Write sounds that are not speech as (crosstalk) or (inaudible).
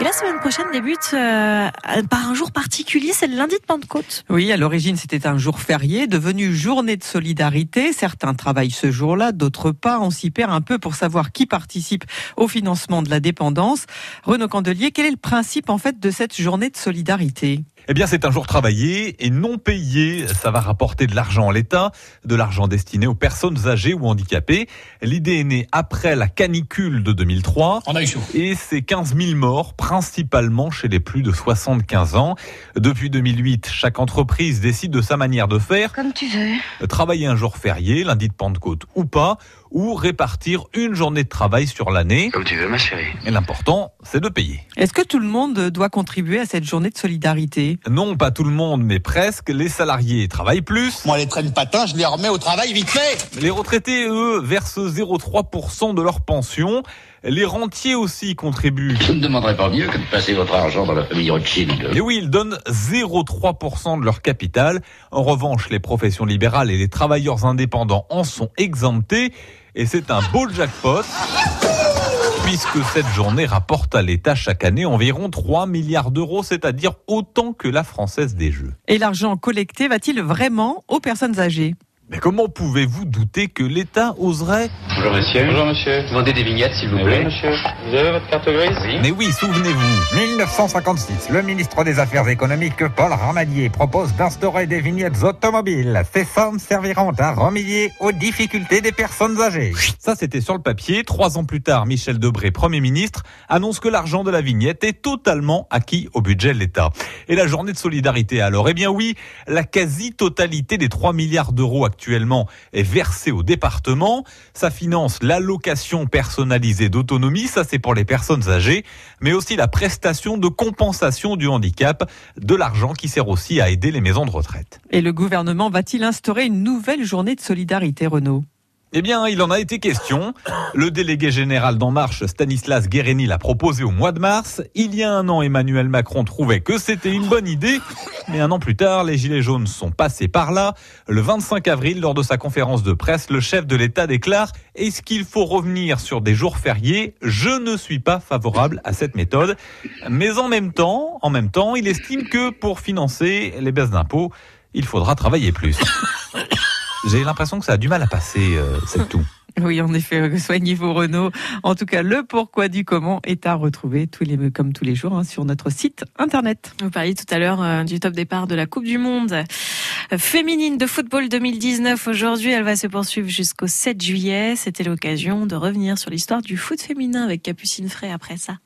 Et la semaine prochaine débute euh, par un jour particulier, c'est le lundi de Pentecôte. Oui, à l'origine c'était un jour férié, devenu journée de solidarité. Certains travaillent ce jour-là, d'autres pas. On s'y perd un peu pour savoir qui participe au financement de la dépendance. Renaud Candelier, quel est le principe en fait de cette journée de solidarité? Eh bien, c'est un jour travaillé et non payé. Ça va rapporter de l'argent à l'État, de l'argent destiné aux personnes âgées ou handicapées. L'idée est née après la canicule de 2003. On a eu chaud. Et c'est 15 000 morts, principalement chez les plus de 75 ans. Depuis 2008, chaque entreprise décide de sa manière de faire. Comme tu veux. Travailler un jour férié, lundi de Pentecôte ou pas, ou répartir une journée de travail sur l'année. Comme tu veux, ma chérie. Et l'important, c'est de payer. Est-ce que tout le monde doit contribuer à cette journée de solidarité? Non, pas tout le monde, mais presque. Les salariés travaillent plus. Moi, les traînes patins, je les remets au travail vite fait. Les retraités, eux, versent 0,3% de leur pension. Les rentiers aussi contribuent. Je ne demanderai pas mieux que de passer votre argent dans la famille Rothschild. Et oui, ils donnent 0,3% de leur capital. En revanche, les professions libérales et les travailleurs indépendants en sont exemptés. Et c'est un beau jackpot puisque cette journée rapporte à l'État chaque année environ 3 milliards d'euros, c'est-à-dire autant que la Française des Jeux. Et l'argent collecté va-t-il vraiment aux personnes âgées? Mais comment pouvez-vous douter que l'État oserait Bonjour monsieur. Bonjour monsieur. Demandez des vignettes s'il vous Oui, plaît. monsieur. Vous avez votre carte grise Oui. Mais oui, souvenez-vous, 1956, le ministre des Affaires économiques, Paul Ramadier, propose d'instaurer des vignettes automobiles. Ces sommes serviront à remédier aux difficultés des personnes âgées. ça c'était sur le papier. Trois ans plus tard, Michel Debré, Premier ministre, annonce que l'argent de la vignette est totalement acquis au budget de l'État. Et la journée de solidarité alors? Eh bien oui, la quasi-totalité des 3 milliards d'euros actuellement est versée au département. Ça finance l'allocation personnalisée d'autonomie, ça c'est pour les personnes âgées, mais aussi la prestation de compensation du handicap, de l'argent qui sert aussi à aider les maisons de retraite. Et le gouvernement va-t-il instaurer une nouvelle journée de solidarité, Renaud? Eh bien, il en a été question. Le délégué général d'En Marche, Stanislas Guérini, l'a proposé au mois de mars. Il y a un an, Emmanuel Macron trouvait que c'était une bonne idée. Mais un an plus tard, les Gilets jaunes sont passés par là. Le 25 avril, lors de sa conférence de presse, le chef de l'État déclare Est-ce qu'il faut revenir sur des jours fériés? Je ne suis pas favorable à cette méthode. Mais en même temps, en même temps, il estime que pour financer les baisses d'impôts, il faudra travailler plus. J'ai l'impression que ça a du mal à passer, euh, cette tout. (laughs) Oui, en effet, soignez-vous Renaud. En tout cas, le pourquoi du comment est à retrouver tous les, comme tous les jours hein, sur notre site internet. Vous parliez tout à l'heure euh, du top départ de la Coupe du Monde euh, féminine de football 2019. Aujourd'hui, elle va se poursuivre jusqu'au 7 juillet. C'était l'occasion de revenir sur l'histoire du foot féminin avec Capucine Frey après ça.